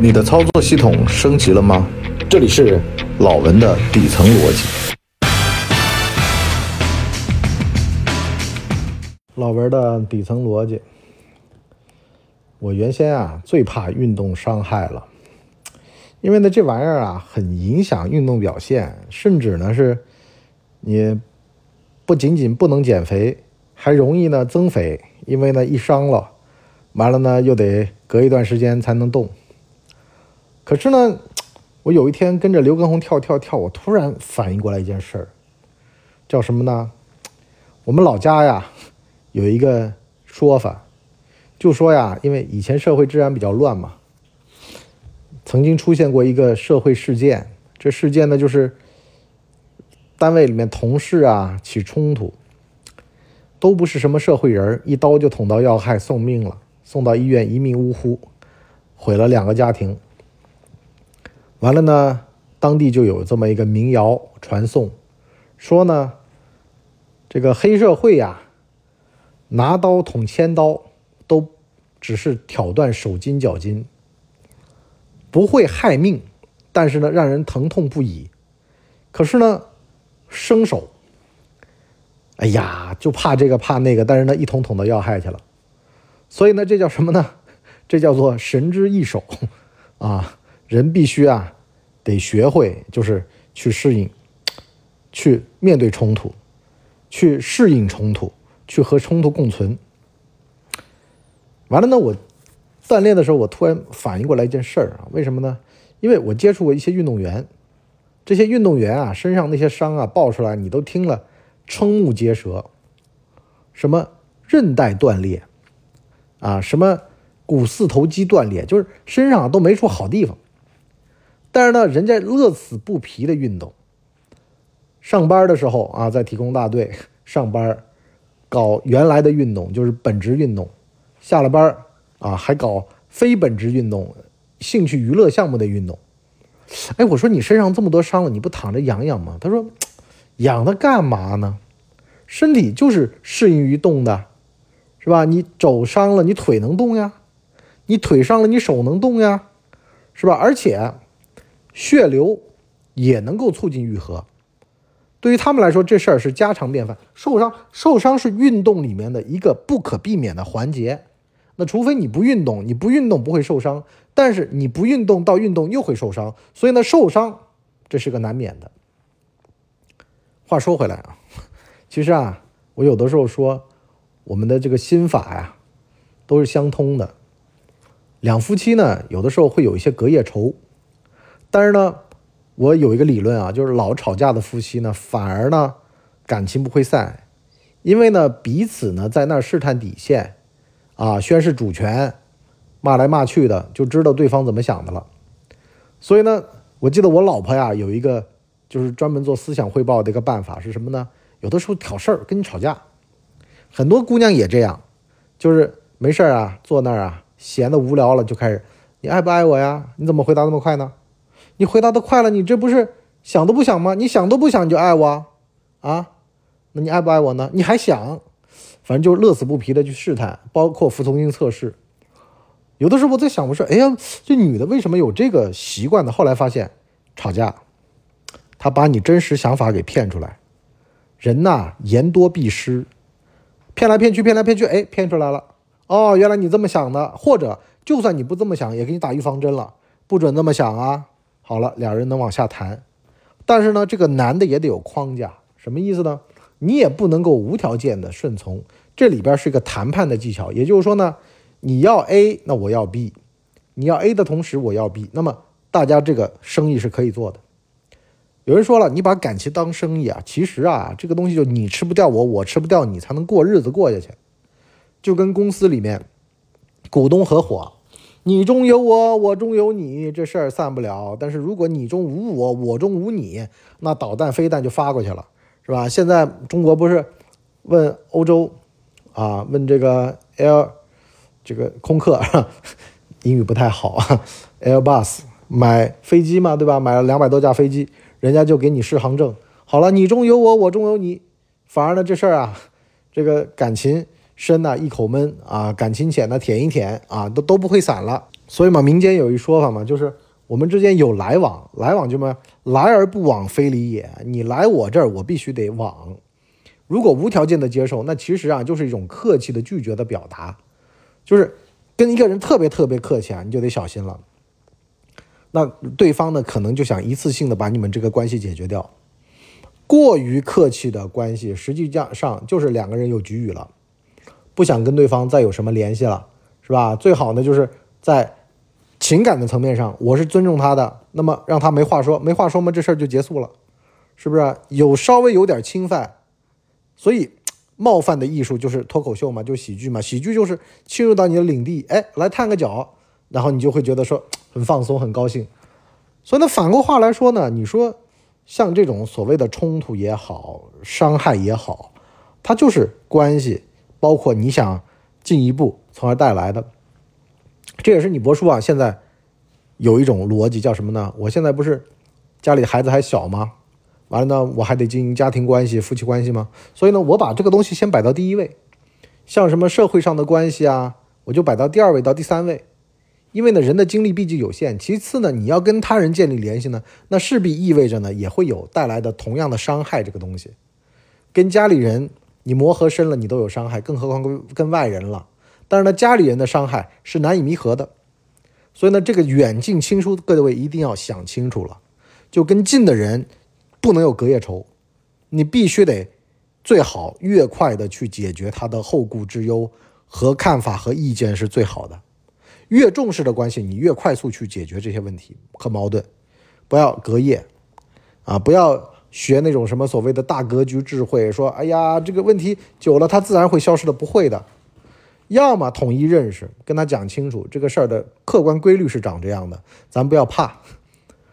你的操作系统升级了吗？这里是老文的底层逻辑。老文的底层逻辑，我原先啊最怕运动伤害了，因为呢这玩意儿啊很影响运动表现，甚至呢是你不仅仅不能减肥，还容易呢增肥，因为呢一伤了，完了呢又得隔一段时间才能动。可是呢，我有一天跟着刘畊宏跳跳跳，我突然反应过来一件事儿，叫什么呢？我们老家呀 有一个说法，就说呀，因为以前社会治安比较乱嘛，曾经出现过一个社会事件，这事件呢就是单位里面同事啊起冲突，都不是什么社会人，一刀就捅到要害，送命了，送到医院一命呜呼，毁了两个家庭。完了呢，当地就有这么一个民谣传颂，说呢，这个黑社会呀，拿刀捅千刀，都只是挑断手筋脚筋，不会害命，但是呢，让人疼痛不已。可是呢，生手，哎呀，就怕这个怕那个，但是呢，一捅捅到要害去了。所以呢，这叫什么呢？这叫做神之一手啊。人必须啊，得学会，就是去适应，去面对冲突，去适应冲突，去和冲突共存。完了呢，我锻炼的时候，我突然反应过来一件事儿啊，为什么呢？因为我接触过一些运动员，这些运动员啊，身上那些伤啊，爆出来，你都听了，瞠目结舌，什么韧带断裂，啊，什么股四头肌断裂，就是身上都没处好地方。但是呢，人家乐此不疲的运动。上班的时候啊，在体工大队 上班，搞原来的运动，就是本职运动；下了班啊，还搞非本职运动、兴趣娱乐项目的运动。哎，我说你身上这么多伤了，你不躺着养养吗？他说，养它干嘛呢？身体就是适应于动的，是吧？你肘伤了，你腿能动呀；你腿伤了，你手能动呀，是吧？而且。血流也能够促进愈合，对于他们来说，这事儿是家常便饭。受伤，受伤是运动里面的一个不可避免的环节。那除非你不运动，你不运动不会受伤，但是你不运动到运动又会受伤，所以呢，受伤这是个难免的。话说回来啊，其实啊，我有的时候说，我们的这个心法呀，都是相通的。两夫妻呢，有的时候会有一些隔夜仇。但是呢，我有一个理论啊，就是老吵架的夫妻呢，反而呢感情不会散，因为呢彼此呢在那儿试探底线，啊宣示主权，骂来骂去的，就知道对方怎么想的了。所以呢，我记得我老婆呀有一个就是专门做思想汇报的一个办法是什么呢？有的时候挑事儿跟你吵架，很多姑娘也这样，就是没事儿啊坐那儿啊闲的无聊了就开始，你爱不爱我呀？你怎么回答那么快呢？你回答的快了，你这不是想都不想吗？你想都不想你就爱我，啊？那你爱不爱我呢？你还想，反正就是乐此不疲的去试探，包括服从性测试。有的时候我在想，我说，哎呀，这女的为什么有这个习惯呢？后来发现，吵架，她把你真实想法给骗出来。人呐，言多必失，骗来骗去，骗来骗去，哎，骗出来了。哦，原来你这么想的，或者就算你不这么想，也给你打预防针了，不准这么想啊。好了，俩人能往下谈，但是呢，这个男的也得有框架，什么意思呢？你也不能够无条件的顺从，这里边是一个谈判的技巧。也就是说呢，你要 A，那我要 B，你要 A 的同时我要 B，那么大家这个生意是可以做的。有人说了，你把感情当生意啊，其实啊，这个东西就你吃不掉我，我吃不掉你，才能过日子过下去。就跟公司里面股东合伙。你中有我，我中有你，这事儿散不了。但是如果你中无我，我中无你，那导弹飞弹就发过去了，是吧？现在中国不是问欧洲啊，问这个 Air 这个空客，英语不太好啊，Airbus 买飞机嘛，对吧？买了两百多架飞机，人家就给你试航证。好了，你中有我，我中有你，反而呢这事儿啊，这个感情。深呐，一口闷啊，感情浅呢，舔一舔啊，都都不会散了。所以嘛，民间有一说法嘛，就是我们之间有来往，来往就么来而不往非礼也。你来我这儿，我必须得往。如果无条件的接受，那其实啊就是一种客气的拒绝的表达，就是跟一个人特别特别客气啊，你就得小心了。那对方呢，可能就想一次性的把你们这个关系解决掉。过于客气的关系，实际上上就是两个人有局语了，不想跟对方再有什么联系了，是吧？最好呢，就是在。情感的层面上，我是尊重他的，那么让他没话说，没话说嘛，这事儿就结束了，是不是？有稍微有点侵犯，所以冒犯的艺术就是脱口秀嘛，就喜剧嘛，喜剧就是侵入到你的领地，哎，来探个脚，然后你就会觉得说很放松，很高兴。所以呢，反过话来说呢，你说像这种所谓的冲突也好，伤害也好，它就是关系，包括你想进一步，从而带来的。这也是你博叔啊，现在有一种逻辑叫什么呢？我现在不是家里孩子还小吗？完了呢，我还得经营家庭关系、夫妻关系吗？所以呢，我把这个东西先摆到第一位。像什么社会上的关系啊，我就摆到第二位到第三位。因为呢，人的精力毕竟有限。其次呢，你要跟他人建立联系呢，那势必意味着呢，也会有带来的同样的伤害。这个东西，跟家里人你磨合深了，你都有伤害，更何况跟跟外人了。但是呢，家里人的伤害是难以弥合的，所以呢，这个远近亲疏，各位一定要想清楚了。就跟近的人不能有隔夜仇，你必须得最好越快的去解决他的后顾之忧和看法和意见是最好的。越重视的关系，你越快速去解决这些问题和矛盾，不要隔夜啊，不要学那种什么所谓的大格局智慧，说哎呀，这个问题久了它自然会消失的，不会的。要么统一认识，跟他讲清楚这个事儿的客观规律是长这样的，咱不要怕，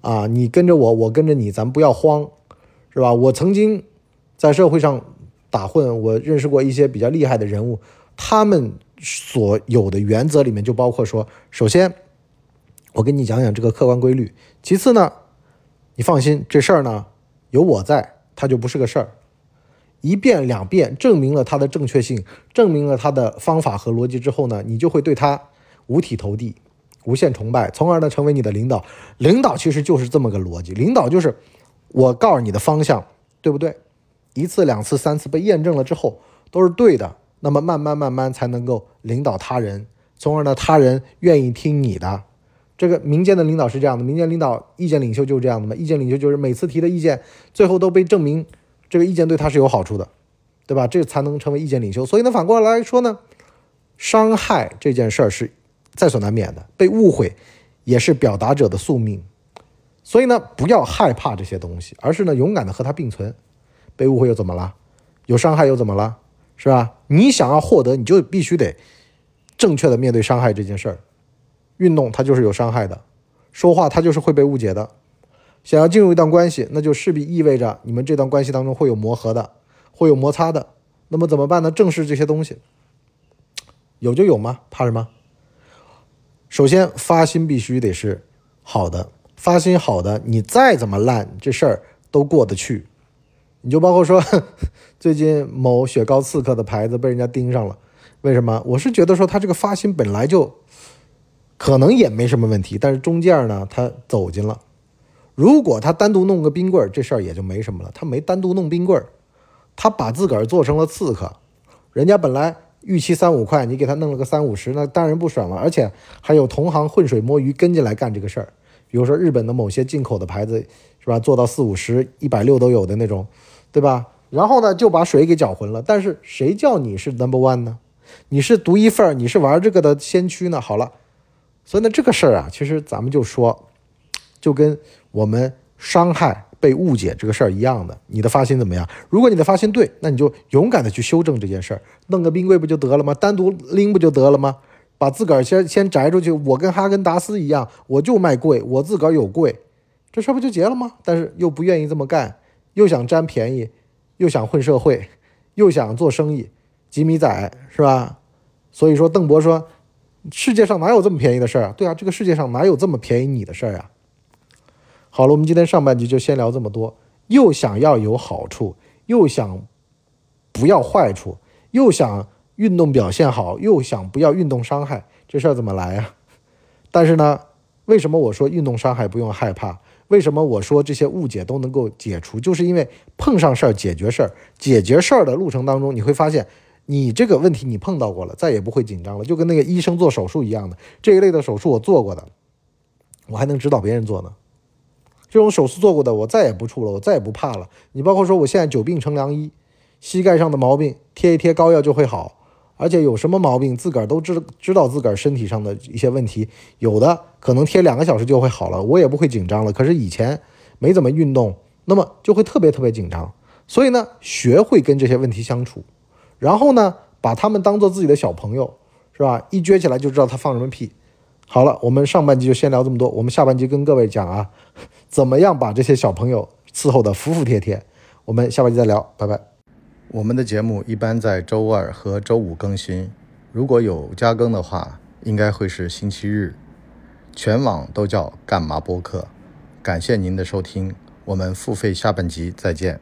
啊，你跟着我，我跟着你，咱不要慌，是吧？我曾经在社会上打混，我认识过一些比较厉害的人物，他们所有的原则里面就包括说，首先我跟你讲讲这个客观规律，其次呢，你放心，这事儿呢有我在，它就不是个事儿。一遍两遍证明了他的正确性，证明了他的方法和逻辑之后呢，你就会对他五体投地，无限崇拜，从而呢成为你的领导。领导其实就是这么个逻辑，领导就是我告诉你的方向，对不对？一次两次三次被验证了之后都是对的，那么慢慢慢慢才能够领导他人，从而呢他人愿意听你的。这个民间的领导是这样的，民间领导意见领袖就是这样的嘛，意见领袖就是每次提的意见最后都被证明。这个意见对他是有好处的，对吧？这才能成为意见领袖。所以呢，反过来说呢，伤害这件事儿是在所难免的，被误会也是表达者的宿命。所以呢，不要害怕这些东西，而是呢，勇敢的和它并存。被误会又怎么了？有伤害又怎么了？是吧？你想要获得，你就必须得正确的面对伤害这件事儿。运动它就是有伤害的，说话它就是会被误解的。想要进入一段关系，那就势必意味着你们这段关系当中会有磨合的，会有摩擦的。那么怎么办呢？正视这些东西，有就有吗？怕什么？首先发心必须得是好的，发心好的，你再怎么烂，这事儿都过得去。你就包括说，最近某雪糕刺客的牌子被人家盯上了，为什么？我是觉得说他这个发心本来就可能也没什么问题，但是中间呢，他走进了。如果他单独弄个冰棍儿，这事儿也就没什么了。他没单独弄冰棍儿，他把自个儿做成了刺客。人家本来预期三五块，你给他弄了个三五十，那当然不爽了。而且还有同行浑水摸鱼跟进来干这个事儿。比如说日本的某些进口的牌子，是吧？做到四五十、一百六都有的那种，对吧？然后呢，就把水给搅浑了。但是谁叫你是 number one 呢？你是独一份儿，你是玩这个的先驱呢？好了，所以呢，这个事儿啊，其实咱们就说，就跟。我们伤害被误解这个事儿一样的，你的发心怎么样？如果你的发心对，那你就勇敢的去修正这件事儿，弄个冰柜不就得了吗？单独拎不就得了吗？把自个儿先先摘出去。我跟哈根达斯一样，我就卖贵，我自个儿有贵，这事儿不就结了吗？但是又不愿意这么干，又想占便宜，又想混社会，又想做生意，吉米仔是吧？所以说，邓博说，世界上哪有这么便宜的事儿啊？对啊，这个世界上哪有这么便宜你的事儿啊？好了，我们今天上半集就先聊这么多。又想要有好处，又想不要坏处，又想运动表现好，又想不要运动伤害，这事儿怎么来呀？但是呢，为什么我说运动伤害不用害怕？为什么我说这些误解都能够解除？就是因为碰上事儿解决事儿，解决事儿的路程当中，你会发现你这个问题你碰到过了，再也不会紧张了，就跟那个医生做手术一样的，这一类的手术我做过的，我还能指导别人做呢。这种手术做过的，我再也不怵了，我再也不怕了。你包括说我现在久病成良医，膝盖上的毛病贴一贴膏药就会好。而且有什么毛病，自个儿都知知道自个儿身体上的一些问题，有的可能贴两个小时就会好了，我也不会紧张了。可是以前没怎么运动，那么就会特别特别紧张。所以呢，学会跟这些问题相处，然后呢，把他们当做自己的小朋友，是吧？一撅起来就知道他放什么屁。好了，我们上半集就先聊这么多，我们下半集跟各位讲啊，怎么样把这些小朋友伺候的服服帖帖。我们下半集再聊，拜拜。我们的节目一般在周二和周五更新，如果有加更的话，应该会是星期日。全网都叫干嘛播客。感谢您的收听，我们付费下半集再见。